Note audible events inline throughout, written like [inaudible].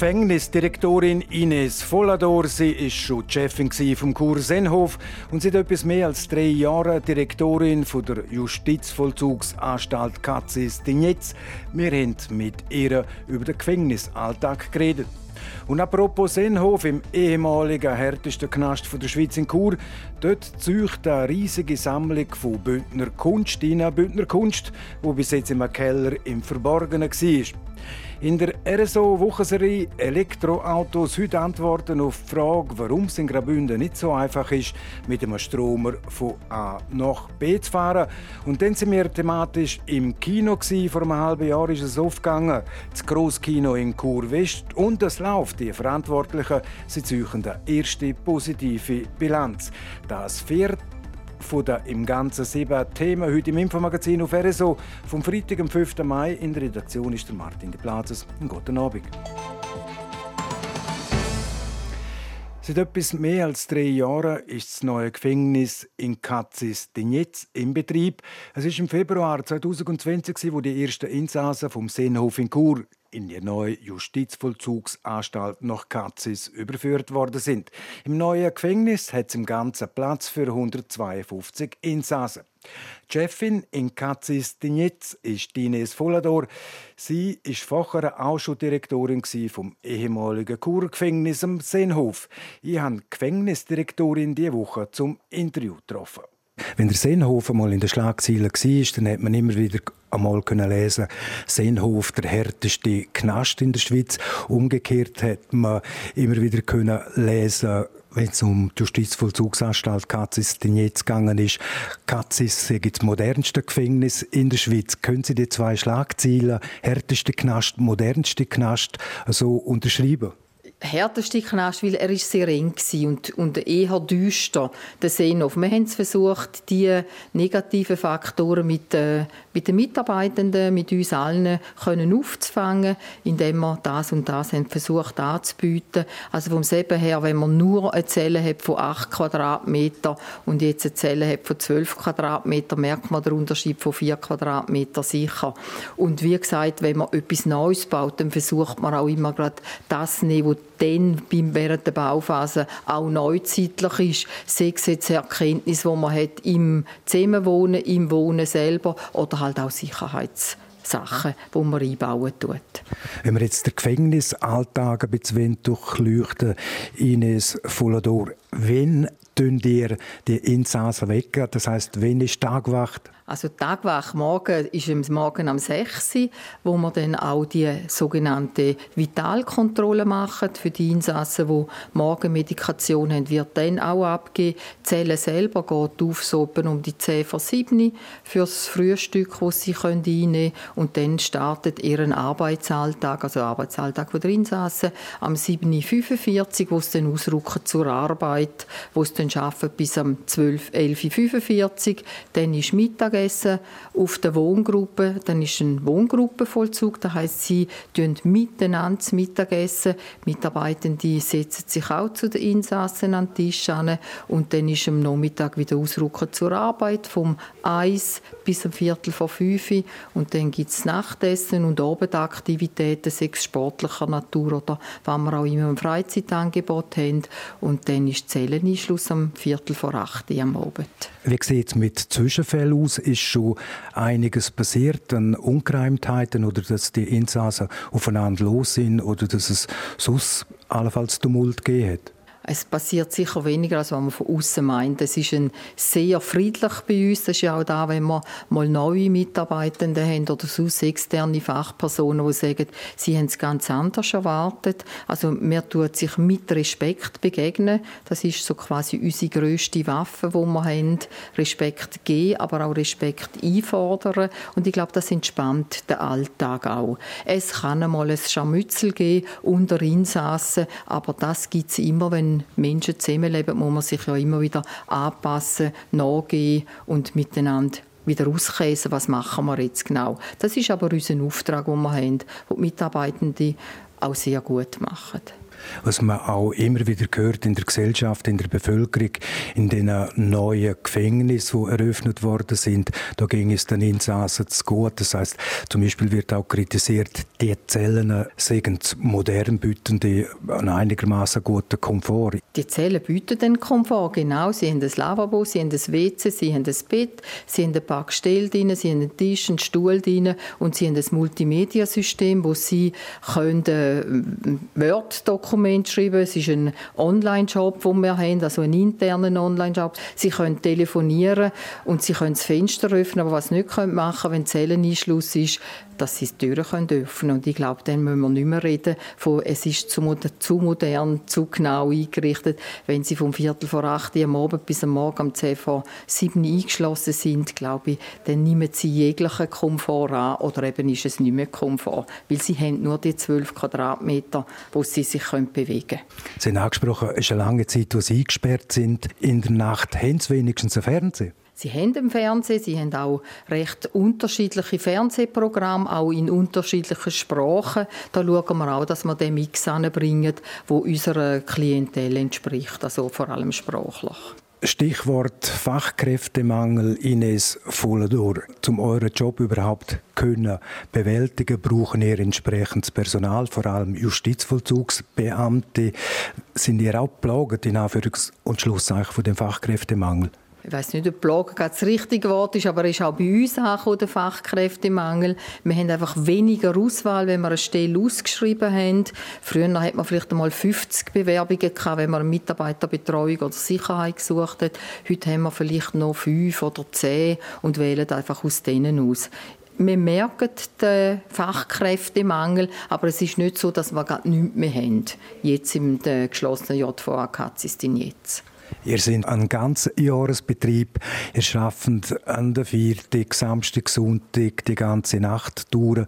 Gefängnisdirektorin Ines Vollador. Sie ist schon Chefin vom Kur Senhof und seit etwas mehr als drei Jahren Direktorin der Justizvollzugsanstalt Katzis Dignetz. Wir haben mit ihr über den Gefängnisalltag geredet. Und apropos Senhof, im ehemaligen härtesten Knast der Schweiz in Chur, dort zeugt eine riesige Sammlung von Bündner Kunst, Bündner Kunst, die bis jetzt im Keller im Verborgenen war. In der RSO-Wochenserie Elektroautos heute antworten auf die Frage, warum es in Graubünden nicht so einfach ist, mit einem Stromer von A nach B zu fahren. Und dann sind wir thematisch im Kino. Vor einem halben Jahr ist es aufgegangen. Das Grosskino in Chur West. Und es läuft. Die Verantwortlichen sie zeugen eine erste positive Bilanz. Das vierte von den im Ganzen sieben Themen heute im Infomagazin auf RSO. Vom Freitag, am 5. Mai. In der Redaktion ist der Martin de Plazes. Guten Abend. Seit etwas mehr als drei Jahren ist das neue Gefängnis in Katzis Dignetz in Betrieb. Es ist im Februar 2020, wo die ersten Insassen vom Seenhof in Chur in die neue Justizvollzugsanstalt nach Katzis überführt worden sind. Im neuen Gefängnis hat es im Ganzen Platz für 152 Insassen. Die Chefin in Katzis Dignetz ist Ines Vollador. Sie ist vorher auch schon Direktorin vom ehemaligen Kurgefängnis am Seenhof. Ich habe die Gefängnisdirektorin diese Woche zum Interview getroffen. Wenn der Seenhof mal in der Schlagzeile war, dann hat man immer wieder einmal lesen Seenhof, der härteste Knast in der Schweiz. Umgekehrt hat man immer wieder können lesen wenn es um die Justizvollzugsanstalt Katzis jetzt gegangen ist. Katzis ist das modernste Gefängnis in der Schweiz. Können Sie die zwei Schlagzeilen, härteste Knast, modernste Knast, so unterschreiben? Härteste Knast, weil er ist sehr eng und, und eher düster, der Seenhof. Wir haben versucht, die negativen Faktoren mit, äh, mit den Mitarbeitenden, mit uns allen können aufzufangen, indem wir das und das haben versucht anzubieten. Also vom Seben her, wenn man nur eine Zelle hat von 8 Quadratmeter und jetzt eine Zelle hat von 12 Quadratmeter, merkt man den Unterschied von 4 Quadratmeter sicher. Und wie gesagt, wenn man etwas Neues baut, dann versucht man auch immer gerade das nehmen, dann während der Bauphase auch neuzeitlich ist. Sei es jetzt Erkenntnis, die man hat im Zusammenwohnen, im Wohnen selber oder halt auch Sicherheitssachen, die man einbauen tut. Wenn wir jetzt den Gefängnisalltag ein bisschen durchleuchten, Ines Fulador, wenn ihr die Insassen wecken? Das heißt, wenn ist Tagwacht? Also Tagwach morgen ist am Morgen am 6 Uhr, wo wir dann auch die sogenannte Vitalkontrolle machen für die Insassen, die Morgenmedikation haben, wird dann auch abgegeben. Die Zelle selber geht auf so um die 10 vor 7 für das Frühstück, das sie einnehmen können. Und dann startet ihren Arbeitsalltag, also Arbeitsalltag der Insassen, am 7.45 Uhr, wo sie dann ausrücken zur Arbeit, wo sie dann arbeiten bis am 12, 11.45 Uhr. Dann ist Mittag Mittagessen auf der Wohngruppe. Dann ist ein Wohngruppenvollzug. Das heißt, sie tun miteinander das Mittagessen. Mitarbeitende setzen sich auch zu den Insassen an den Tisch an. Und dann ist am Nachmittag wieder Ausrücken zur Arbeit vom 1 bis am Viertel vor 5 Und dann gibt es Nachtessen und Abendaktivitäten, sechs sportlicher Natur oder was wir auch immer im Freizeitangebot haben. Und dann ist Zelleneinschluss am Viertel vor 8 am Abend. Wie sieht es mit Zwischenfällen aus? Ist schon einiges passiert an Ungereimtheiten oder dass die Insassen aufeinander los sind oder dass es sonst allenfalls Tumult gegeben hat? Es passiert sicher weniger, als man von außen meint. Es ist ein sehr friedlich bei uns. Das ist ja auch da, wenn wir mal neue Mitarbeitende haben oder sonst externe Fachpersonen, die sagen, sie haben es ganz anders erwartet. Also man tut sich mit Respekt begegnen. Das ist so quasi unsere grösste Waffe, die wir haben. Respekt geben, aber auch Respekt einfordern. Und ich glaube, das entspannt den Alltag auch. Es kann einmal ein Scharmützel geben unter Insassen, aber das gibt es immer, wenn Menschen zusammenleben, muss man sich ja immer wieder anpassen, nachgehen und miteinander wieder auskäsen, was machen wir jetzt genau. Das ist aber unser Auftrag, den wir haben, den die Mitarbeitenden auch sehr gut machen was man auch immer wieder hört in der Gesellschaft, in der Bevölkerung, in den neuen Gefängnissen, die eröffnet worden sind. Da ging es den Insassen zu gut. Das heißt, zum Beispiel wird auch kritisiert, die Zellen sind modern, bieten die einen einigermaßen guten Komfort. Die Zellen bieten den Komfort, genau. Sie haben ein Lavabo, sie haben ein WC, sie haben ein Bett, sie haben ein paar Gestelle drin, sie haben einen Tisch, einen Stuhl drin und sie haben ein Multimedia-System, wo sie können, äh, Word-Dokumente Dokument schreiben. Es ist ein Online-Job, den wir haben, also ein interner Online-Job. Sie können telefonieren und sie können das Fenster öffnen, aber was sie nicht machen können, wenn Zelleneinschluss ist, dass sie die Türen können öffnen Und ich glaube, dann müssen wir nicht mehr reden von, es ist zu, zu modern, zu genau eingerichtet. Wenn sie vom Viertel vor acht am Abend bis am Morgen um zehn vor sieben eingeschlossen sind, glaube ich, dann nehmen sie jeglichen Komfort an oder eben ist es nicht mehr Komfort, weil sie haben nur die zwölf Quadratmeter, wo sie sich bewegen können. Sie haben angesprochen, es ist eine lange Zeit, wo Sie eingesperrt sind. In der Nacht haben Sie wenigstens ein Fernsehen? Sie haben im Fernsehen, sie haben auch recht unterschiedliche Fernsehprogramme, auch in unterschiedlichen Sprachen. Da schauen wir auch, dass wir den Mix anbringen, der unserer Klientel entspricht, also vor allem sprachlich. Stichwort Fachkräftemangel Ines Volledor. Um euren Job überhaupt können bewältigen, brauchen ihr entsprechendes Personal, vor allem Justizvollzugsbeamte. Sind ihr auch plaget in Anführungs- und Schlusszeichen von dem Fachkräftemangel? Ich weiß nicht, ob Plagen das richtige Wort ist, aber ist auch bei uns angekommen, der Fachkräftemangel. Wir haben einfach weniger Auswahl, wenn wir eine Stelle ausgeschrieben haben. Früher hat man vielleicht einmal 50 Bewerbungen gehabt, wenn man Mitarbeiterbetreuung oder Sicherheit gesucht hat. Heute haben wir vielleicht noch fünf oder zehn und wählen einfach aus denen aus wir merken den Fachkräftemangel, aber es ist nicht so, dass wir gerade nichts mehr haben. Jetzt im geschlossenen JVA Katzistin jetzt. Ihr seid ein ganzer Jahresbetrieb. Ihr schafft an der Viertag, Samstag, Sonntag, die ganze Nacht durch.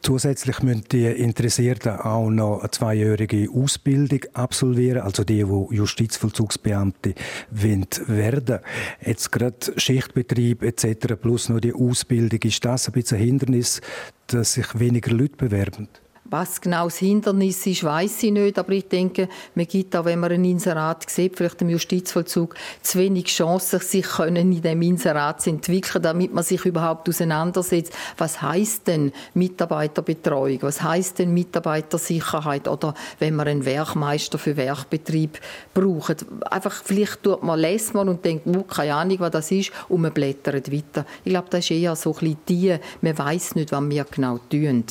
Zusätzlich müssen die Interessierten auch noch eine zweijährige Ausbildung absolvieren, also die, die Justizvollzugsbeamte werden Jetzt gerade Schichtbetrieb etc. plus noch die Ausbildung. Ist das ein bisschen ein Hindernis, dass sich weniger Leute bewerben? Was genau das Hindernis ist, weiß ich nicht. Aber ich denke, man gibt auch, wenn man ein Inserat sieht, vielleicht im Justizvollzug, zu wenig Chancen, sich können in dem Inserat zu entwickeln, damit man sich überhaupt auseinandersetzt. Was heißt denn Mitarbeiterbetreuung? Was heißt denn Mitarbeitersicherheit? Oder wenn man einen Werkmeister für Werkbetrieb braucht. Einfach, vielleicht tut man, lässt man und denkt, oh, keine Ahnung, was das ist, und man blättert weiter. Ich glaube, das ist eher so ein bisschen die, man weiß nicht, was wir genau tun.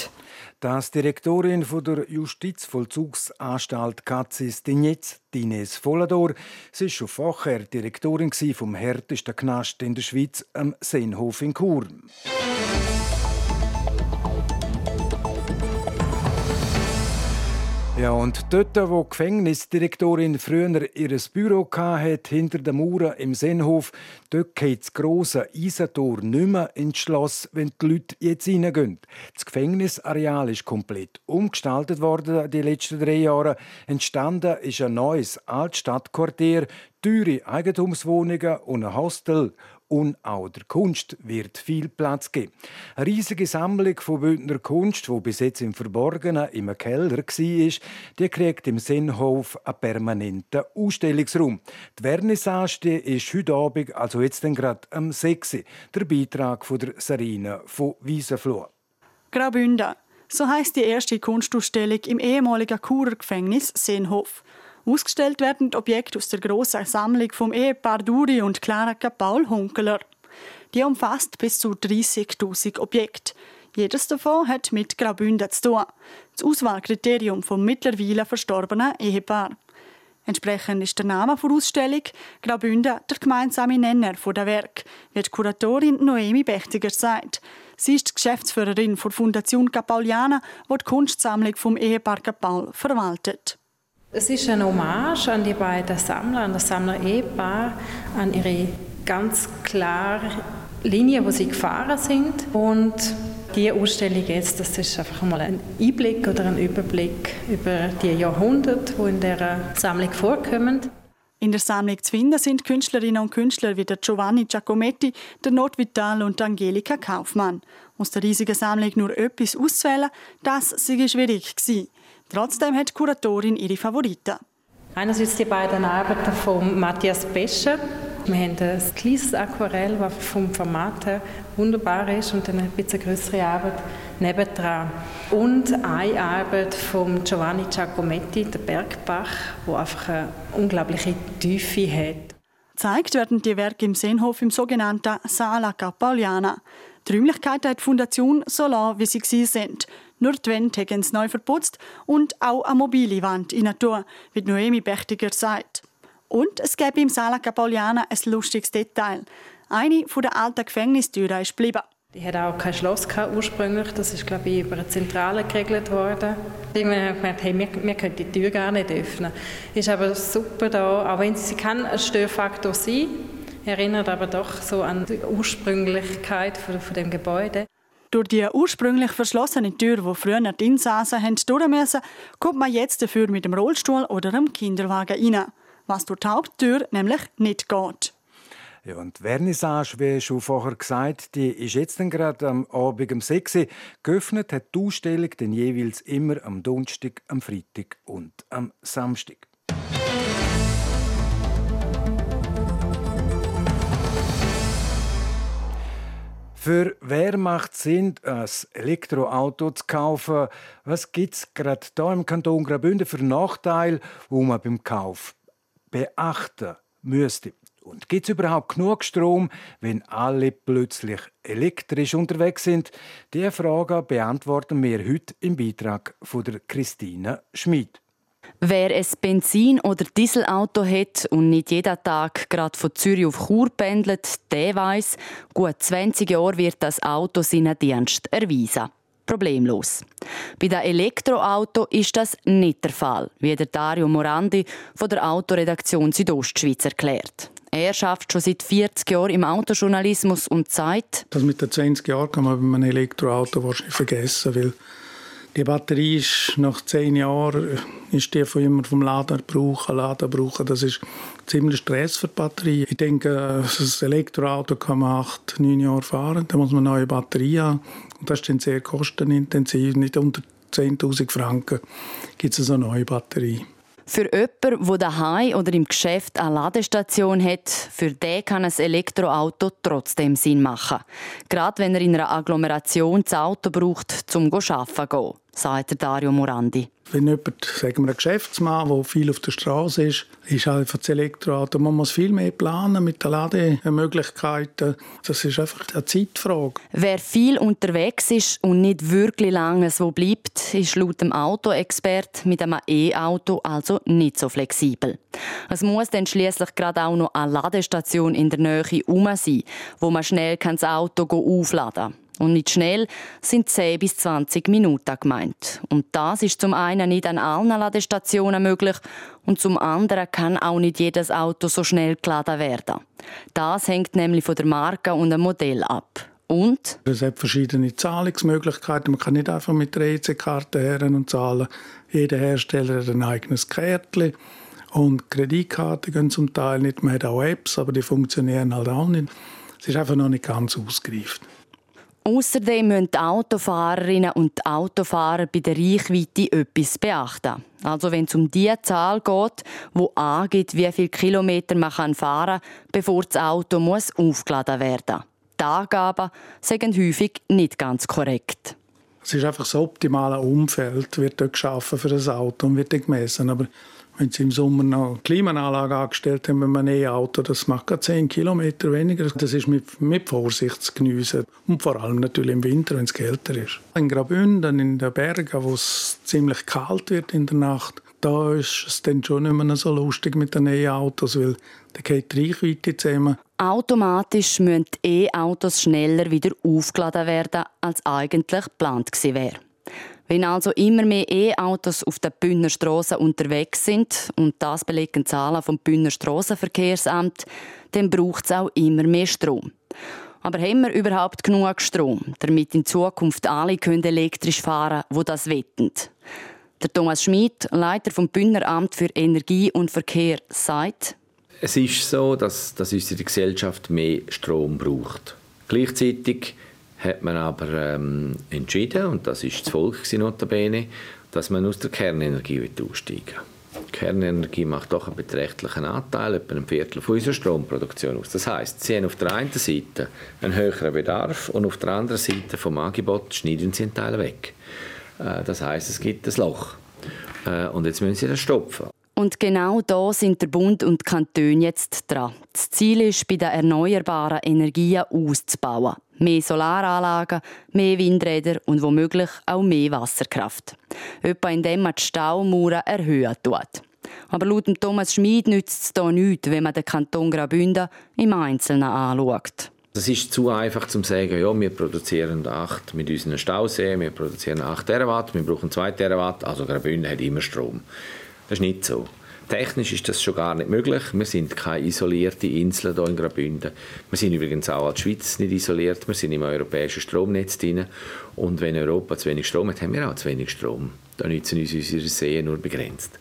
Das Direktorin der Justizvollzugsanstalt Katzis Dinetz, Dines Vollador, sie schon vorher Direktorin vom härtesten Knast in der Schweiz, am Seenhof in Chur. Ja, und dort, wo die Gefängnisdirektorin früher ihr Büro hatte, hinter den Mauern im Sennhof, dort geht das grosse Eisentor nicht mehr ins Schloss, wenn die Leute jetzt reingehen. Das Gefängnisareal ist komplett umgestaltet worden die letzten drei Jahre. Entstanden ist ein neues Altstadtquartier, teure Eigentumswohnungen und ein Hostel und auch der Kunst wird viel Platz geben. Eine riesige Sammlung von Bündner Kunst, die bis jetzt im Verborgenen im Keller war, die kriegt im Sinnhof einen permanenten Ausstellungsraum. Die Vernissage ist heute Abend, also jetzt gerade am 6. Der Beitrag von der Sarina von Wiesenfloh. Graubünden. So heißt die erste Kunstausstellung im ehemaligen Churer Gefängnis Seenhof. Ausgestellt werden Objekte aus der grossen Sammlung vom Ehepaar Duri und Clara Paul Hunkeler. Die umfasst bis zu 30.000 Objekte. Jedes davon hat mit Graubünden zu tun. Das Auswahlkriterium vom mittlerweile verstorbenen Ehepaar. Entsprechend ist der Name der Ausstellung Graubünden der gemeinsame Nenner der Werk, wie die Kuratorin Noemi Bechtiger sagt. Sie ist die Geschäftsführerin der Fundation Capauliana, die die Kunstsammlung vom Ehepaar Capaul verwaltet. Es ist eine Hommage an die beiden Sammler, an das Sammler-Ehepaar, an ihre ganz klare Linie, wo sie gefahren sind. Und die Ausstellung jetzt, das ist einfach mal ein Einblick oder ein Überblick über die Jahrhunderte, die in dieser Sammlung vorkommen. In der Sammlung zu finden sind Künstlerinnen und Künstler wie der Giovanni Giacometti, der Not Vital und Angelika Kaufmann. Aus der riesigen Sammlung nur etwas auszuwählen, das sei schwierig gewesen. Trotzdem hat die Kuratorin ihre Favoriten. Einerseits die beiden Arbeiten von Matthias Pescher. Wir haben ein kleines Aquarell, das vom Format her wunderbar ist und dann ein bisschen größere Arbeit nebendran. Und eine Arbeit von Giovanni Giacometti, der Bergbach, wo einfach eine unglaubliche Tiefe hat. Zeigt werden die Werke im Seenhof im sogenannten Sala Capauliana. Die Räumlichkeiten hat die Fundation so lassen, wie sie sind. Nur die Wände haben sie neu verputzt und auch eine mobile Wand in Natur, wie Noemi Bechtiger sagt. Und es gäbe im Sala Capauliana ein lustiges Detail. Eine der alten Gefängnistüren ist geblieben. Die hat auch kein Schloss gehabt, ursprünglich. Das ist, glaube ich, über eine Zentrale geregelt worden. Irgendwann gemerkt, hey, wir, wir können die Tür gar nicht öffnen. Ist aber super da, auch wenn sie kann ein Störfaktor sein, erinnert aber doch so an die Ursprünglichkeit von, von dem Gebäude. Durch die ursprünglich verschlossene Tür, wo früher die Insassen durch mussten, kommt man jetzt dafür mit dem Rollstuhl oder dem Kinderwagen rein. Was durch die Haupttür nämlich nicht geht. Ja, und die Vernissage, wie schon vorher gesagt, die ist jetzt gerade am Abend um 6 Uhr. Geöffnet hat die Ausstellung dann jeweils immer am Donnerstag, am Freitag und am Samstag. Für wer macht Sinn, ein Elektroauto zu kaufen? Was gibt es gerade hier im Kanton Graubünden für Nachteile, die man beim Kauf beachten müsste? Und gibt es überhaupt genug Strom, wenn alle plötzlich elektrisch unterwegs sind? Diese Frage beantworten wir heute im Beitrag von Christine Schmid. Wer ein Benzin- oder Dieselauto hat und nicht jeden Tag gerade von Zürich auf Chur pendelt, der weiß, gut 20 Jahre wird das Auto seinen Dienst erweisen. Problemlos. Bei den Elektroauto ist das nicht der Fall, wie der Dario Morandi von der Autoredaktion Südostschweiz erklärt. Er schafft schon seit 40 Jahren im Autojournalismus und sagt, das mit den 20 Jahren kann man bei einem Elektroauto wahrscheinlich vergessen, weil die Batterie ist nach 10 Jahren ist die von immer vom Laden brauchen, Laden brauchen. Das ist ziemlich Stress für die Batterie. Ich denke, das Elektroauto kann man 8, 9 Jahre fahren, da muss man eine neue Batterie haben. Und das ist dann sehr kostenintensiv. Nicht unter 10.000 Franken gibt es eine neue Batterie. Für jemanden, der daheim oder im Geschäft eine Ladestation hat, für den kann ein Elektroauto trotzdem Sinn machen. Gerade wenn er in einer Agglomeration das Auto braucht, um arbeiten zu gehen sagt Dario Morandi. Wenn jemand, sagen wir, ein Geschäftsmann, der viel auf der Straße ist, ist einfach das Elektroauto. Man muss viel mehr planen mit den Lademöglichkeiten. Das ist einfach eine Zeitfrage. Wer viel unterwegs ist und nicht wirklich lange so bleibt, ist laut dem Autoexpert mit einem E-Auto also nicht so flexibel. Es muss dann schließlich gerade auch noch eine Ladestation in der Nähe herum sein, wo man schnell das Auto aufladen kann. Und mit schnell sind 10 bis 20 Minuten gemeint. Und das ist zum einen nicht an allen Ladestationen möglich und zum anderen kann auch nicht jedes Auto so schnell geladen werden. Das hängt nämlich von der Marke und dem Modell ab. Und? Es hat verschiedene Zahlungsmöglichkeiten. Man kann nicht einfach mit der EC-Karte her und zahlen. Jeder Hersteller hat ein eigenes Kärtchen. Und Kreditkarten gehen zum Teil nicht. Man hat auch Apps, aber die funktionieren halt auch nicht. Es ist einfach noch nicht ganz ausgereift. Außerdem müssen die Autofahrerinnen und Autofahrer bei der Reichweite etwas beachten. Also wenn es um die Zahl geht, wo angibt, wie viele Kilometer man fahren kann, bevor das Auto muss aufgeladen werden muss. Die Angaben sind häufig nicht ganz korrekt. Es ist einfach das optimale Umfeld, wird dort geschaffen für das Auto und wird gemessen. Aber wenn Sie im Sommer noch Klimaanlage angestellt haben, wenn man E-Auto, das macht gerade 10 Kilometer weniger. Das ist mit, mit Vorsicht zu geniessen. Und vor allem natürlich im Winter, wenn es kälter ist. In Graubünden, in den Bergen, wo es ziemlich kalt wird in der Nacht, da ist es dann schon nicht mehr so lustig mit den E-Autos, weil da geht die Reichweite zusammen. Automatisch müssen E-Autos schneller wieder aufgeladen werden, als eigentlich geplant wäre. Wenn also immer mehr E-Autos auf den Bündner Strassen unterwegs sind, und das belegen Zahlen vom Bündner Strassenverkehrsamt, dann braucht es auch immer mehr Strom. Aber haben wir überhaupt genug Strom, damit in Zukunft alle können elektrisch fahren können, die das wetten? Der Thomas Schmid, Leiter vom Bündner Amt für Energie und Verkehr, sagt, Es ist so, dass, dass unsere Gesellschaft mehr Strom braucht. Gleichzeitig hat man aber ähm, entschieden, und das ist das Volk notabene, dass man aus der Kernenergie aussteigen will. Kernenergie macht doch einen beträchtlichen Anteil, etwa ein Viertel von unserer Stromproduktion aus. Das heißt, sie haben auf der einen Seite einen höheren Bedarf und auf der anderen Seite vom Angebot schneiden sie einen Teil weg. Äh, das heißt, es gibt ein Loch. Äh, und jetzt müssen sie das stopfen. Und genau da sind der Bund und die Kantone jetzt dran. Das Ziel ist, bei den erneuerbaren Energien auszubauen. Mehr Solaranlagen, mehr Windräder und womöglich auch mehr Wasserkraft. Etwa indem man die Staumauern erhöhen tut. Aber laut Thomas Schmid nützt es hier nichts, wenn man den Kanton Graubünden im Einzelnen anschaut. Es ist zu einfach zu sagen, ja, wir produzieren 8 mit unseren Stauseen, wir produzieren 8 Terawatt, wir brauchen 2 Terawatt, also Graubünden hat immer Strom. Das ist nicht so. Technisch ist das schon gar nicht möglich. Wir sind keine isolierte Insel hier in Graubünden. Wir sind übrigens auch als Schweiz nicht isoliert. Wir sind im europäischen Stromnetz drin. Und wenn Europa zu wenig Strom hat, haben wir auch zu wenig Strom. Da nützen uns unsere Seen nur begrenzt.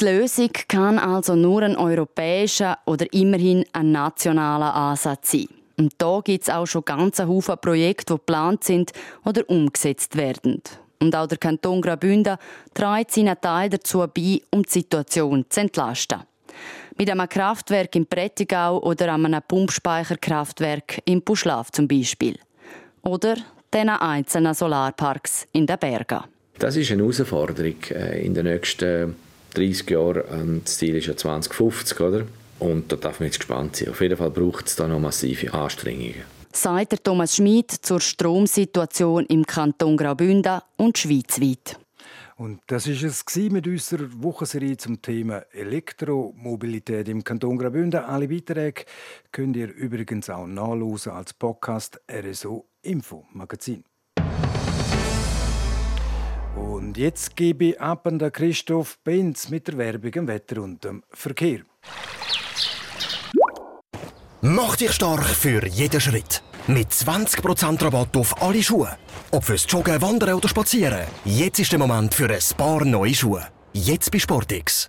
Die Lösung kann also nur ein europäischer oder immerhin ein nationaler Ansatz sein. Und da gibt es auch schon ganze Haufen Projekte, die geplant sind oder umgesetzt werden. Und auch der Kanton Graubünden trägt seinen Teil dazu bei, um die Situation zu entlasten. Mit einem Kraftwerk im Prättigau oder einem Pumpspeicherkraftwerk im Buschlaf zum Beispiel. Oder den einzelnen Solarparks in den Bergen. Das ist eine Herausforderung äh, in den nächsten 30 Jahren. Das Ziel ist ja 2050, oder? Und da darf man jetzt gespannt sein. Auf jeden Fall braucht es da noch massive Anstrengungen sagt Thomas Schmid zur Stromsituation im Kanton Graubünden und schweizweit. Und das ist es mit unserer Wochenserie zum Thema Elektromobilität im Kanton Graubünden. Alle Beiträge könnt ihr übrigens auch nachlesen als Podcast RSO Info Magazin. Und jetzt gebe ich ab an Christoph Benz mit der Werbung im Wetter und dem Verkehr. Mach dich stark für jeden Schritt. Mit 20% Rabatt auf alle Schuhe. Ob fürs Joggen, Wandern oder Spazieren. Jetzt ist der Moment für ein paar neue Schuhe. Jetzt bei Sportix.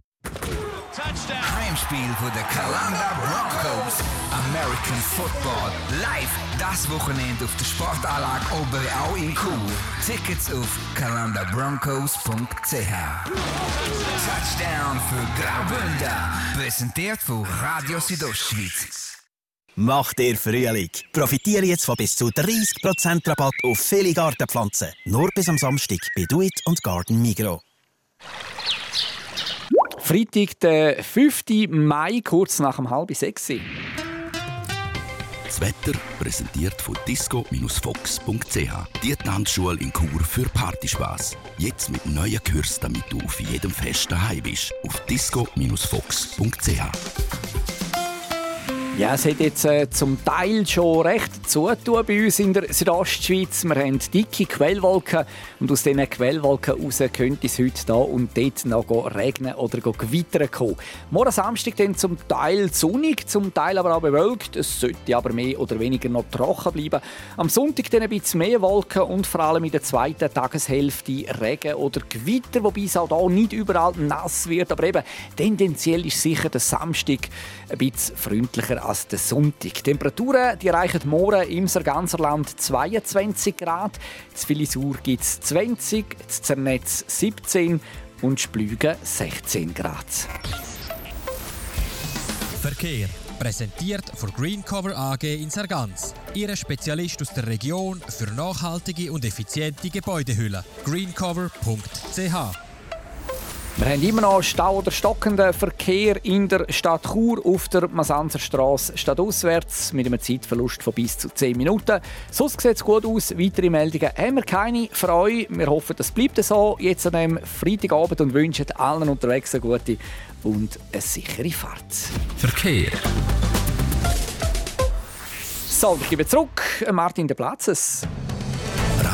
Heimspiel von der Calanda Broncos. American Football. Live das Wochenende auf der Sportanlage Oberau in Chur. Tickets auf calandabroncos.ch. Touchdown für Graubünden. Präsentiert von Radio Südostschweiz. Mach dir Frühling. Profitiere jetzt von bis zu 30% Rabatt auf viele Gartenpflanzen. Nur bis am Samstag bei Do It und Garden Migro. Freitag, der 5. Mai, kurz nach dem halb sechs. Das Wetter präsentiert von disco-fox.ch. Die Tanzschule in Chur für Partyspaß. Jetzt mit neuen Kursen, damit du auf jedem Fest daheim bist. Auf disco-fox.ch. Ja, es hat jetzt äh, zum Teil schon recht zutun bei uns in der Südostschweiz. Wir haben dicke Quellwolken und aus diesen Quellwolken heraus könnte es heute da und dort noch regnen oder gewittern kommen. Morgen Samstag dann zum Teil sonnig, zum Teil aber auch bewölkt. Es sollte aber mehr oder weniger noch trocken bleiben. Am Sonntag dann ein bisschen mehr Wolken und vor allem in der zweiten Tageshälfte Regen oder Gewitter, wobei es auch hier nicht überall nass wird. Aber eben tendenziell ist sicher der Samstag ein bisschen freundlicher als der Sonntag. Die Temperaturen die erreichen morgen im ganzen Land 22 Grad. In Filisur gibt es 20, in Zernetz 17 und Splügen 16 Grad. Verkehr. Präsentiert von Greencover AG in Sargans. Ihre Spezialist aus der Region für nachhaltige und effiziente Gebäudehülle. greencover.ch wir haben immer noch Stau oder stockenden Verkehr in der Stadt Chur auf der Masanzerstraße stadtauswärts mit einem Zeitverlust von bis zu 10 Minuten. Sonst sieht es gut aus. Weitere Meldungen haben wir keine für euch. Wir hoffen, das bleibt so jetzt an einem Freitagabend und wünschen allen unterwegs eine gute und eine sichere Fahrt. Verkehr. So, ich gebe zurück Martin de Platzes.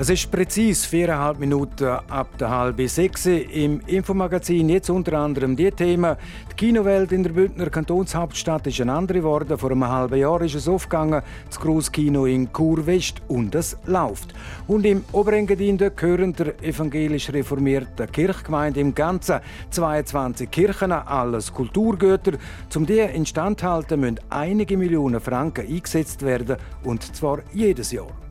Es ist präzise viereinhalb Minuten ab der halben sechs. Im Infomagazin jetzt unter anderem die Themen. Die Kinowelt in der Bündner Kantonshauptstadt ist eine andere geworden. Vor einem halben Jahr ist es aufgegangen, das Grosskino in Chur West und es läuft. Und im Oberengadin gehören der evangelisch reformierten Kirchgemeinde im Ganzen 22 Kirchen, alles Kulturgüter. Zum die instandhalten müssen einige Millionen Franken eingesetzt werden und zwar jedes Jahr.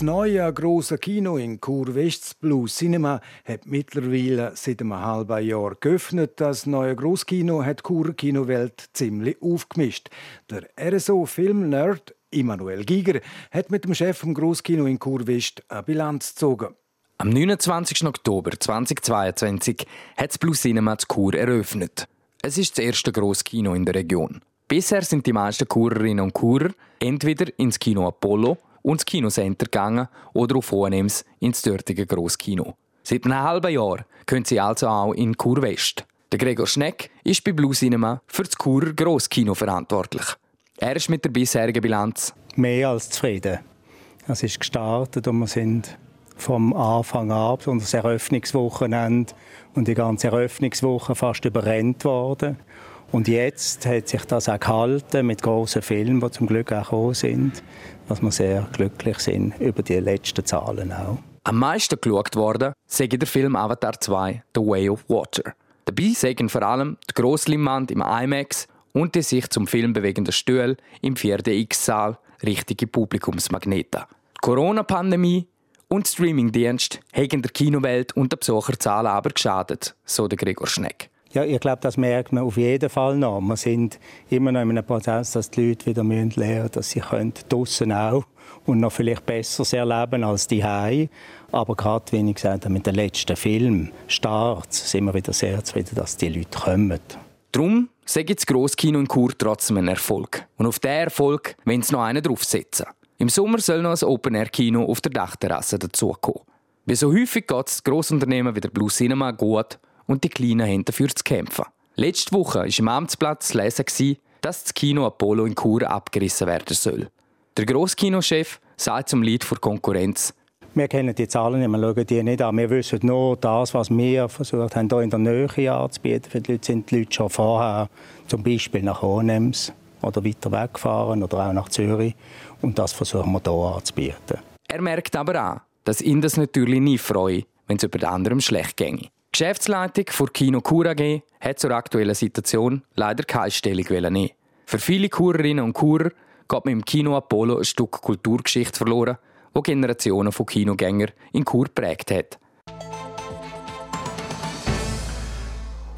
Das neue große Kino in Chur West Blue Cinema hat mittlerweile seit einem halben Jahr geöffnet. Das neue Großkino hat die Chur Kinowelt ziemlich aufgemischt. Der RSO-Film-Nerd Immanuel Giger hat mit dem Chef vom Großkino in Chur West eine Bilanz gezogen. Am 29. Oktober 2022 hat das Blue Cinema zu Chur eröffnet. Es ist das erste Großkino in der Region. Bisher sind die meisten Churerinnen und Churer entweder ins Kino Apollo und ins Kinocenter gegangen oder auf Hohenems ins dortige Grosskino. Seit einem halben Jahr können sie also auch in Chur West. Der Gregor Schneck ist bei Blue Cinema für das Churer Grosskino verantwortlich. Er ist mit der bisherigen Bilanz mehr als zufrieden. Es ist gestartet und wir sind vom Anfang an, und das Eröffnungswochenende und die ganze Eröffnungswoche fast überrennt worden. Und jetzt hat sich das auch gehalten mit großen Filmen, die zum Glück auch gekommen sind, dass wir sehr glücklich sind über die letzten Zahlen auch. Am meisten geschaut worden sei der Film Avatar 2 The Way of Water. Dabei sägen vor allem die Grossleinwand im IMAX und die sich zum Film bewegenden Stühle im 4DX-Saal richtige Publikumsmagneten. Die Corona-Pandemie und Streamingdienst haben der Kinowelt und der Besucherzahlen aber geschadet, so der Gregor Schneck. Ja, ich glaube, das merkt man auf jeden Fall noch. Wir sind immer noch in einem Prozess, dass die Leute wieder lernen müssen, dass sie draußen auch und noch vielleicht besser erleben als die Hai. Aber gerade, wie ich gesagt habe, mit dem letzten Film, Start, sind wir wieder sehr zufrieden, dass die Leute kommen. Darum sage das Grosskino in Chur trotzdem ein Erfolg. Und auf diesen Erfolg wollen sie noch einen draufsetzen. Im Sommer soll noch ein Open-Air-Kino auf der Dachterrasse dazukommen. Wie so häufig geht es Grossunternehmen wie der Blue Cinema gut und die Kleinen haben dafür zu kämpfen. Letzte Woche war im Amtsplatz zu lesen, dass das Kino Apollo in Chur abgerissen werden soll. Der Grosskinochef sagt zum Lied vor Konkurrenz, wir kennen die Zahlen nicht, wir schauen die nicht an. Wir wissen nur das, was wir versucht haben, hier in der Nähe anzubieten. Für die Leute sind die Leute schon vorher zum Beispiel nach Hohenems oder weiter weggefahren oder auch nach Zürich. Und das versuchen wir hier anzubieten. Er merkt aber auch, dass ihn das natürlich nie freut, wenn es über anderem schlecht ginge. Die Geschäftsleitung für Kino Kur AG hat zur aktuellen Situation leider keine Stellung nehmen. Für viele Kurerinnen und Kurer geht mit dem Kino Apollo ein Stück Kulturgeschichte verloren, wo Generationen von Kinogängern in Kur prägt hat.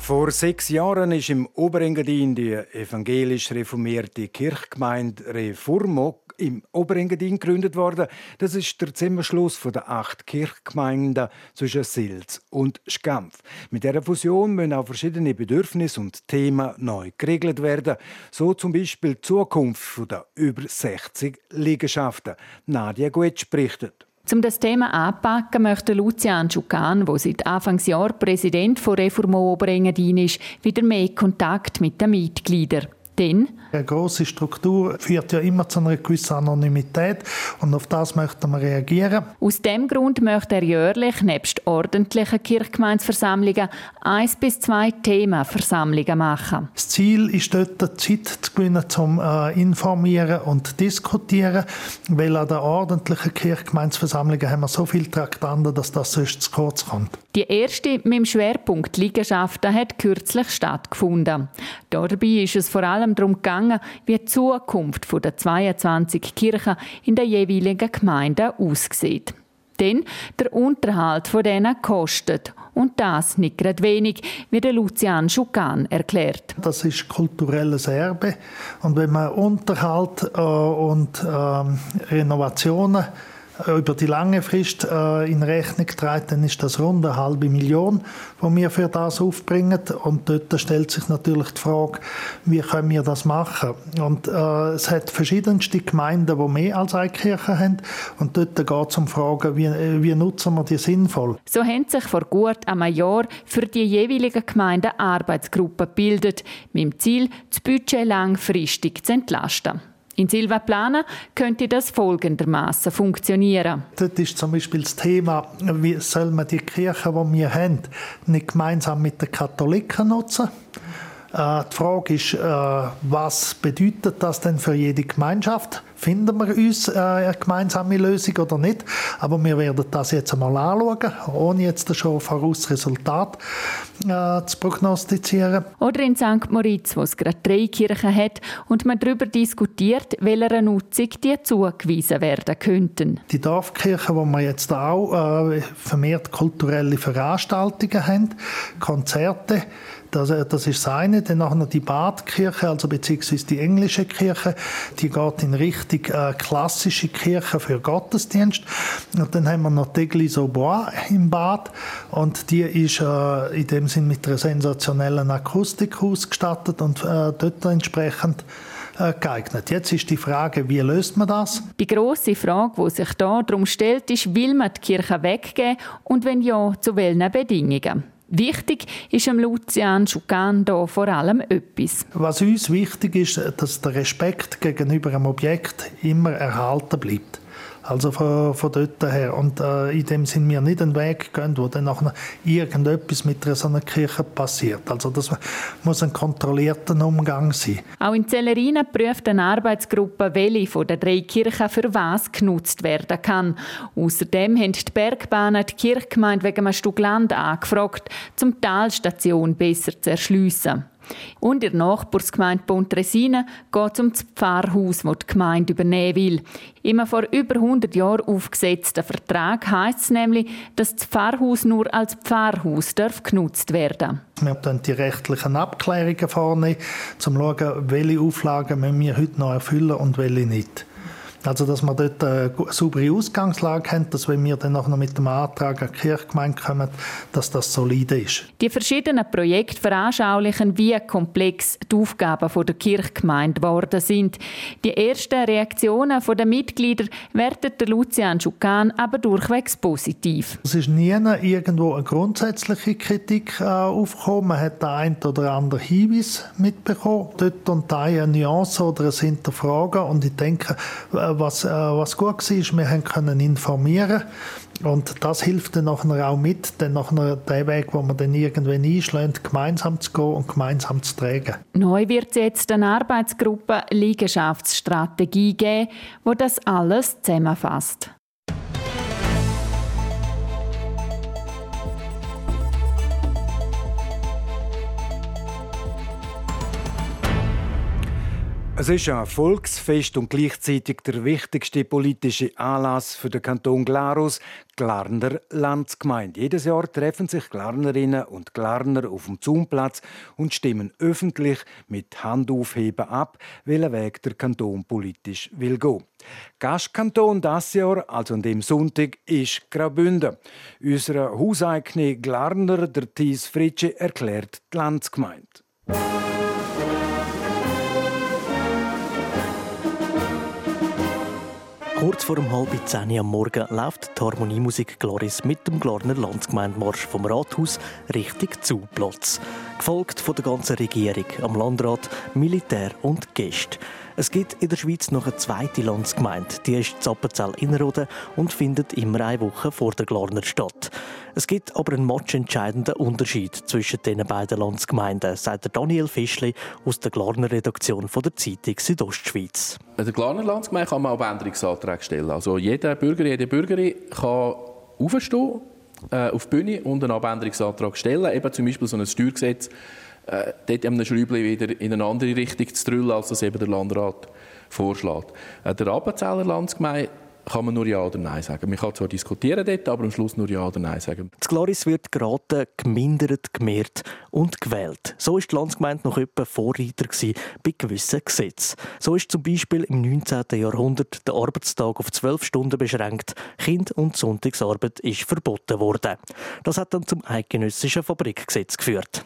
Vor sechs Jahren ist im Oberengadin die evangelisch reformierte Kirchgemeinde Reformo im Oberengadin gegründet worden. Das ist der Zusammenschluss von der acht Kirchgemeinden zwischen Silz und Schampf. Mit der Fusion müssen auch verschiedene Bedürfnisse und Themen neu geregelt werden. So zum Beispiel die Zukunft der über 60 Liegenschaften. Nadia Guetsch berichtet. Um das Thema anzupacken, möchte Lucian Schukan, der seit Anfangsjahr Präsident von Reformo Oberengadin ist, wieder mehr Kontakt mit den Mitgliedern. Denn eine große Struktur führt ja immer zu einer gewissen Anonymität und auf das möchten wir reagieren. Aus dem Grund möchte er jährlich nebst ordentlichen Kirchgemeinsversammlungen eins bis zwei Themenversammlungen machen. Das Ziel ist dort, Zeit zu gewinnen, zum äh, informieren und diskutieren, weil an den ordentlichen Kirchgemeinsversammlungen haben wir so viele Traktanten, dass das sonst zu kurz kommt. Die erste mit dem Schwerpunkt Liegenschaften hat kürzlich stattgefunden. Dabei ist es vor allem darum gegangen, wie die Zukunft der 22 Kirchen in der jeweiligen Gemeinde aussieht. Denn der Unterhalt von denen kostet. Und das nicht gerade wenig, wie der Lucian Schukan erklärt. Das ist kulturelles Erbe. Und wenn man Unterhalt äh, und äh, Renovationen über die lange Frist äh, in Rechnung trägt, dann ist das rund eine halbe Million, die wir für das aufbringen. Und dort stellt sich natürlich die Frage, wie können wir das machen? Und äh, es hat verschiedenste Gemeinden, die mehr als eine Kirche haben. Und dort geht es um Fragen, wie, wie nutzen wir die sinnvoll? So haben sich vor gut einem Jahr für die jeweiligen Gemeinden Arbeitsgruppen gebildet, mit dem Ziel, das Budget langfristig zu entlasten. In Silvaplana könnte das folgendermaßen funktionieren. Dort ist zum Beispiel das Thema, wie soll man die Kirche, die wir haben, nicht gemeinsam mit den Katholiken nutzen? Äh, die Frage ist, äh, was bedeutet das denn für jede Gemeinschaft? Finden wir uns äh, eine gemeinsame Lösung oder nicht? Aber wir werden das jetzt einmal anschauen, ohne jetzt schon voraus Resultat zu prognostizieren. Oder in St. Moritz, wo es gerade drei Kirchen hat und man darüber diskutiert, welcher Nutzung die zugewiesen werden könnten. Die Dorfkirchen, wo wir jetzt auch vermehrt kulturelle Veranstaltungen haben, Konzerte, das, äh, das ist das eine. Dann noch die Badkirche, also beziehungsweise die englische Kirche, die geht in Richtung äh, klassische Kirche für Gottesdienst. Und dann haben wir noch Teglis au Bois im Bad und die ist äh, in dem Sinn mit einer sensationellen Akustik ausgestattet und äh, dort entsprechend äh, geeignet. Jetzt ist die Frage, wie löst man das? Die große Frage, die sich da darum stellt, ist, will man die Kirche weggeben und wenn ja, zu welchen Bedingungen? Wichtig ist am Lucian Schukan da vor allem etwas. Was uns wichtig ist, dass der Respekt gegenüber einem Objekt immer erhalten bleibt. Also von, von dort her. Und äh, in dem sind wir nicht einen Weg gehen, wo dann nachher irgendetwas mit so einer Kirche passiert. Also das muss ein kontrollierter Umgang sein. Auch in Zellerina prüft eine Arbeitsgruppe, welche von den drei Kirchen für was genutzt werden kann. Außerdem haben die Bergbahnen die Kirchgemeinde wegen einem Stück Land angefragt, um die Talstation besser zu erschliessen. Und in der Nachbarsgemeinde Pontresina geht es um das Pfarrhaus, das die Gemeinde übernehmen will. Im vor über 100 Jahren aufgesetzten Vertrag heisst es nämlich, dass das Pfarrhaus nur als Pfarrhaus darf genutzt werden Wir dann die rechtlichen Abklärungen vornehmen, um zu schauen, welche Auflagen wir heute noch erfüllen und welche nicht. Also, dass wir dort eine saubere Ausgangslage haben, dass wenn wir dann noch mit dem Antrag an die Kirchgemeinde kommen, dass das solide ist. Die verschiedenen Projekte veranschaulichen, wie komplex die Aufgaben der Kirchgemeinde geworden sind. Die ersten Reaktionen der Mitglieder wertet der Lucian Schukan aber durchwegs positiv. Es ist nie irgendwo eine grundsätzliche Kritik äh, aufgekommen. Man hat den einen oder anderen Hinweis mitbekommen. Dort und da eine Nuance oder ein Hinterfragen. Und ich denke, äh, was, äh, was gut war, wir haben können informieren und das hilft dann nachher auch mit, dann nachher den Weg, wo man dann irgendwann einschlägt, gemeinsam zu gehen und gemeinsam zu tragen. Neu wird es jetzt eine Arbeitsgruppe Liegenschaftsstrategie geben, wo das alles zusammenfasst. Es ist ein Volksfest und gleichzeitig der wichtigste politische Anlass für den Kanton Glarus, Glarner Landsgemeinde. Jedes Jahr treffen sich Glarnerinnen und Glarner auf dem Zumplatz und stimmen öffentlich mit Handaufheben ab, welchen Weg der Kanton politisch will gehen. Gastkanton das Jahr, also an dem Sonntag, ist Graubünden. Unser hauseigene Glarner, der Thies Fritsche, erklärt die Landsgemeinde. Kurz vor um halb zehn am Morgen läuft die Harmoniemusik Gloris mit dem Glarner Landsgemeindemarsch vom Rathaus Richtung Zuplatz. Gefolgt von der ganzen Regierung, am Landrat, Militär und Gäste. Es gibt in der Schweiz noch eine zweite Landsgemeinde, die ist Zappenzell Innerrhoden und findet immer eine Woche vor der Glarner statt. Es gibt aber einen matchentscheidenden Unterschied zwischen den beiden Landsgemeinden, sagt Daniel Fischli aus der Glarner Redaktion der Zeitung Südostschweiz. In der Glarner Landsgemeinde kann man auch Änderungsanträge stellen. Also jeder Bürger, jede Bürgerin kann aufstehen äh, auf die Bühne und einen Abänderungsantrag stellen, eben zum Beispiel so ein Steuergesetz äh, dort einem Schräubchen wieder in eine andere Richtung zu drüllen, als das eben der Landrat vorschlägt. Äh, der Appenzeller Landsgemeinde kann man nur Ja oder Nein sagen. Man kann zwar diskutieren dort, aber am Schluss nur Ja oder Nein sagen. Das Gloris wird geraten, gemindert, gemehrt und gewählt. So ist die Landsgemeinde noch etwa Vorreiter bei gewissen Gesetzen. So ist zum Beispiel im 19. Jahrhundert der Arbeitstag auf zwölf Stunden beschränkt. Kind- und Sonntagsarbeit ist verboten worden. Das hat dann zum eidgenössischen Fabrikgesetz geführt.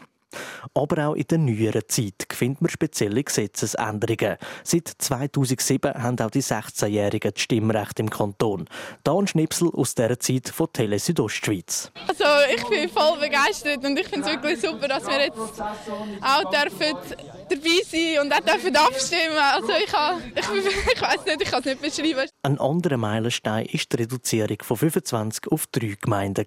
Aber auch in der neueren Zeit findet man spezielle Gesetzesänderungen. Seit 2007 haben auch die 16-Jährigen das Stimmrecht im Kanton. Da ein Schnipsel aus dieser Zeit von Tele Südostschweiz. Also ich bin voll begeistert und ich finde es wirklich super, dass wir jetzt auch dürfen dabei sein und auch dürfen abstimmen. Also ich, ich, [laughs] ich weiß nicht, ich kann es nicht beschreiben. Ein anderer Meilenstein ist die Reduzierung von 25 auf drei Gemeinden.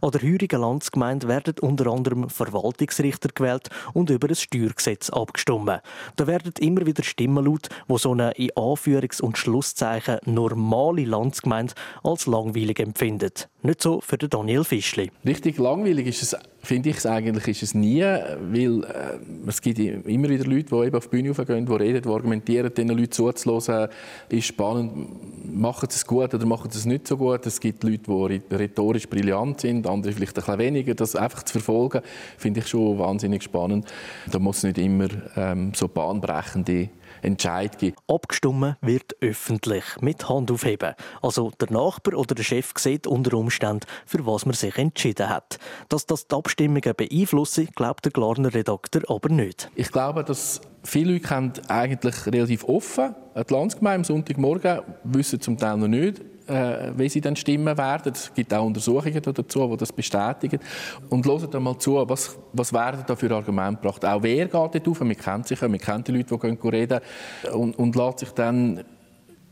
An der heurigen Landsgemeinde werden unter anderem Verwaltungsrichter gewählt und über ein Steuergesetz abgestimmt. Da werden immer wieder Stimmen laut, wo so eine in Anführungs- und Schlusszeichen normale Landsgemeinde als langweilig empfindet. Nicht so für Daniel Fischli. Richtig langweilig ist es, finde ich eigentlich, ist es nie, weil äh, es gibt immer wieder Leute, die eben auf die Bühne raufgehen, die reden, die argumentieren, diesen Leuten zuzuhören, ist spannend, machen sie es gut oder machen sie es nicht so gut. Es gibt Leute, die rhetorisch brillant sind, andere vielleicht ein bisschen weniger. Das einfach zu verfolgen, finde ich schon wahnsinnig spannend. Da muss es nicht immer ähm, so bahnbrechende Entscheid gibt. Abgestimmt wird öffentlich mit Hand aufheben. Also der Nachbar oder der Chef sieht unter Umständen, für was man sich entschieden hat. Dass das die Abstimmungen beeinflussen, glaubt der Glarner Redakteur aber nicht. Ich glaube, dass viele Leute eigentlich relativ offen die Landsgemeinde am Sonntagmorgen wissen zum Teil noch nicht, äh, wie sie dann stimmen werden. Es gibt auch Untersuchungen dazu, die das bestätigen. Und hört mal zu, was, was werden da für Argumente gebracht. Auch wer geht dort auf? Man kennt sich ja, man kennt die Leute, die gehen reden und, und lässt sich dann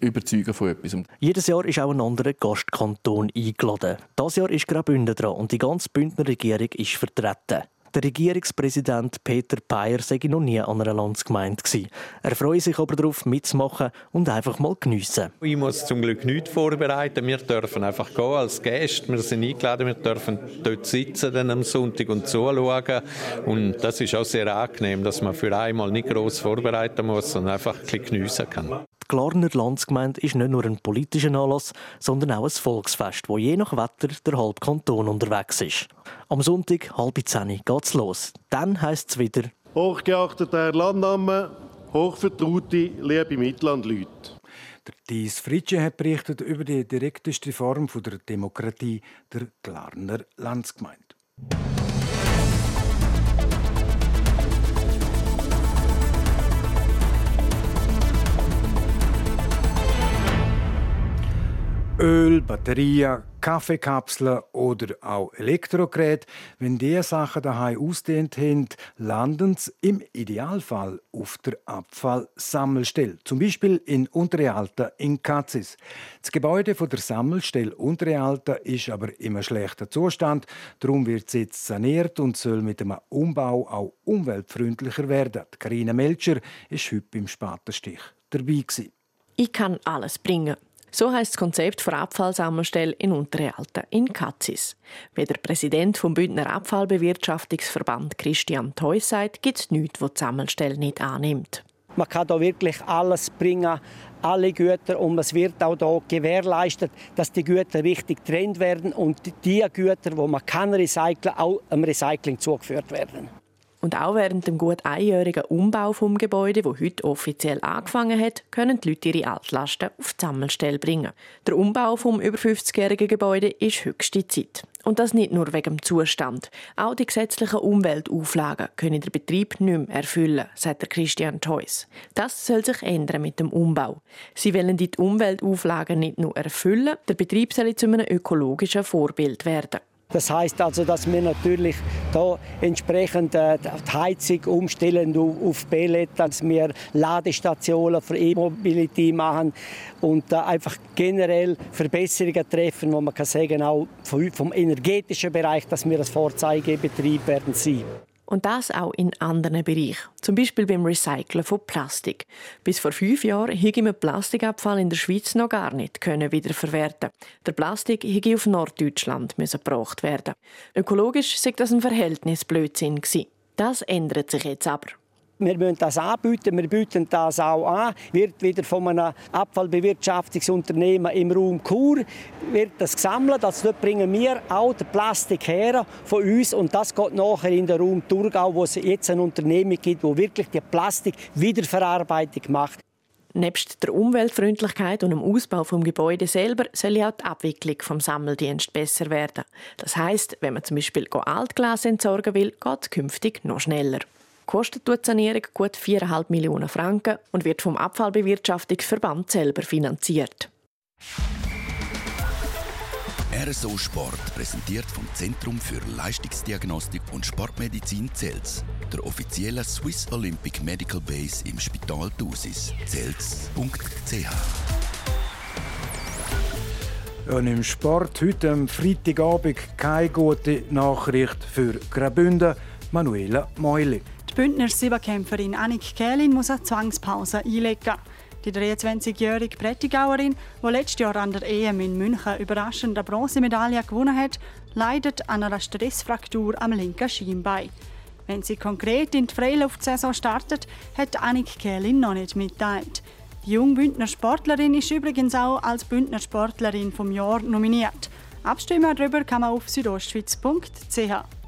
überzeugen von etwas. Jedes Jahr ist auch ein anderer Gastkanton eingeladen. Das Jahr ist Graubünden dran und die ganze Bündner Regierung ist vertreten. Der Regierungspräsident Peter Peyer sei noch nie an einer Landsgemeinde gewesen. Er freut sich aber darauf, mitzumachen und einfach mal geniessen. Ich muss zum Glück nichts vorbereiten. Wir dürfen einfach gehen als Gäste. Wir sind eingeladen, wir dürfen dort sitzen dann am Sonntag und zuschauen. Und das ist auch sehr angenehm, dass man für einmal nicht groß vorbereiten muss, sondern einfach ein bisschen geniessen kann. Die Glarner Landsgemeinde ist nicht nur ein politischer Anlass, sondern auch ein Volksfest, wo je nach Wetter der halbe Kanton unterwegs ist. Am Sonntag, halb zehn, geht's los. Dann heisst es wieder Hochgeachteter Herr Landnahme, hochvertraute, liebe Mitlandleute. Der Dies Fritsche hat berichtet über die direkteste Form der Demokratie der Glarner Landsgemeinde. Öl, Batterien, Kaffeekapseln oder auch Elektrogeräte, wenn diese Sachen daheim ausdehnt haben, landen sie im Idealfall auf der Abfallsammelstelle. Zum Beispiel in Unterrealta in Katzis. Das Gebäude der Sammelstelle Unterrealta ist aber im schlechten Zustand. Darum wird es jetzt saniert und soll mit dem Umbau auch umweltfreundlicher werden. Karina Melcher ist heute beim Spatenstich dabei. Ich kann alles bringen. So heißt das Konzept für Abfallsammelstelle in Unterrealten in Katzis. Wie der Präsident vom Bündner Abfallbewirtschaftungsverband Christian Theus sagt, gibt es nichts, was die Sammelstelle nicht annimmt. Man kann da wirklich alles bringen, alle Güter und es wird auch da gewährleistet, dass die Güter richtig getrennt werden und die Güter, wo man kann recyceln, auch im Recycling zugeführt werden. Und auch während dem gut einjährigen Umbau vom Gebäude, wo heute offiziell angefangen hat, können die Leute ihre Altlasten auf die Sammelstelle bringen. Der Umbau vom über 50-jährigen Gebäude ist höchste Zeit. Und das nicht nur wegen dem Zustand. Auch die gesetzlichen Umweltauflagen können der Betrieb nicht mehr erfüllen, sagt der Christian Theus. Das soll sich ändern mit dem Umbau. Sie wollen die Umweltauflagen nicht nur erfüllen, der Betrieb soll zu einem ökologischen Vorbild werden. Das heißt also, dass wir natürlich da entsprechend äh, die Heizung umstellen auf Pellet, dass wir Ladestationen für E-Mobility machen und einfach generell Verbesserungen treffen, wo man kann sagen, auch vom energetischen Bereich, dass wir ein Vorzeigebetrieb werden sein. Und das auch in anderen Bereichen. Zum Beispiel beim Recyceln von Plastik. Bis vor fünf Jahren hätte man Plastikabfall in der Schweiz noch gar nicht können wiederverwerten. Der Plastik hätte auf Norddeutschland gebracht werden. Ökologisch sei das ein Verhältnisblödsinn. Das ändert sich jetzt aber wir müssen das anbieten, wir bieten das auch an. Wird wieder von einem Abfallbewirtschaftungsunternehmen im Raum Chur wird das gesammelt. Also dort bringen wir auch den Plastik her von uns und das geht nachher in den Raum Thurgau, wo es jetzt eine Unternehmung gibt, wo wirklich die Plastik-Wiederverarbeitung macht. Nebst der Umweltfreundlichkeit und dem Ausbau vom Gebäude selber soll auch die Abwicklung vom Sammeldienst besser werden. Das heißt, wenn man zum Beispiel Altglas entsorgen will, geht es künftig noch schneller kostet die Sanierung gut 4,5 Millionen Franken und wird vom Abfallbewirtschaftungsverband selber finanziert. RSO Sport präsentiert vom Zentrum für Leistungsdiagnostik und Sportmedizin Zels, der offiziellen Swiss Olympic Medical Base im Spital Thusis. Zels.ch und im Sport heute am Freitagabend keine gute Nachricht für Graubünden. Manuela Meuli. Die Bündner Siebenkämpferin Annik Kählin muss eine Zwangspause einlegen. Die 23-jährige Prättigauerin, die letztes Jahr an der EM in München überraschend eine Bronzemedaille gewonnen hat, leidet an einer Stressfraktur am linken Schienbein. Wenn sie konkret in die Freiluftsaison startet, hat Annik Kählin noch nicht mitteilt. Die junge Bündner Sportlerin ist übrigens auch als Bündner Sportlerin vom Jahr nominiert. Abstimmen darüber kann man auf südostschweiz.ch.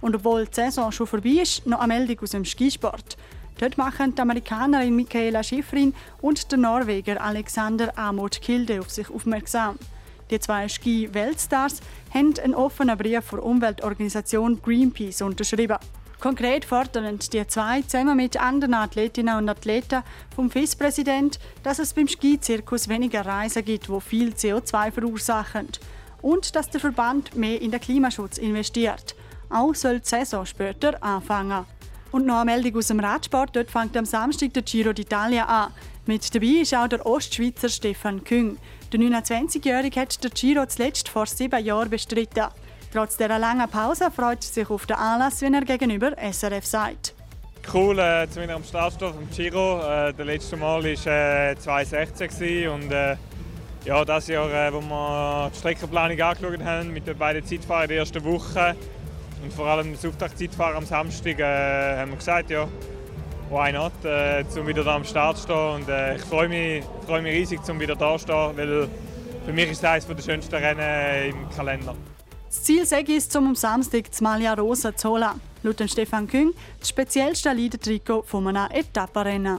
Und obwohl die Saison schon vorbei ist, noch eine Meldung aus dem Skisport. Dort machen die Amerikanerin Michaela Schifrin und der Norweger Alexander Amot Kilde auf sich aufmerksam. Die zwei Ski-Weltstars haben einen offenen Brief der Umweltorganisation Greenpeace unterschrieben. Konkret fordern die zwei zusammen mit anderen Athletinnen und Athleten vom FIS-Präsident, dass es beim Skizirkus weniger Reisen gibt, die viel CO2 verursachen. Und dass der Verband mehr in den Klimaschutz investiert. Auch soll die Saison später anfangen. Und noch eine Meldung aus dem Radsport. Dort fängt am Samstag der Giro d'Italia an. Mit dabei ist auch der Ostschweizer Stefan Küng. Der 29-Jährige hat der Giro zuletzt vor sieben Jahren bestritten. Trotz dieser langen Pause freut er sich auf den Anlass, wie er gegenüber SRF sagt. Cool, äh, zu am Startstoff im Giro. Äh, das letzte Mal war äh, 2016 und äh, ja, das Jahr, äh, wo wir die Streckenplanung angeschaut haben mit den beiden Zeitfahrern der ersten Woche und vor allem das Auftaktzeitfahren am Samstag, äh, haben wir gesagt, ja, why not, äh, um wieder da am Start zu stehen. Und äh, ich freue mich, freu mich riesig, um wieder da zu stehen, weil für mich ist es eines der schönsten Rennen im Kalender. Das Ziel sei es, um am Samstag die Malia Rosa zu holen. Laut Stefan Küng das speziellste Leader-Trikot von einem Etappenrennen.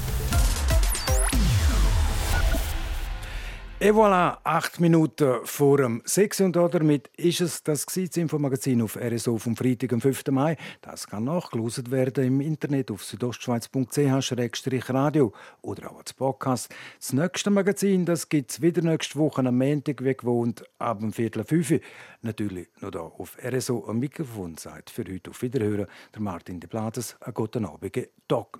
Et voilà, acht Minuten vor dem 6 und damit ist es das Infomagazin auf RSO vom Freitag, am 5. Mai. Das kann nachgelost werden im Internet auf südostschweiz.ch-radio oder auch als Podcast. Das nächste Magazin gibt es wieder nächste Woche am Montag, wie gewohnt, ab dem Viertel fünf. Natürlich noch hier auf RSO am Mikrofon seid für heute auf Wiederhören. Der Martin de Plates, einen guten Abend. Tag.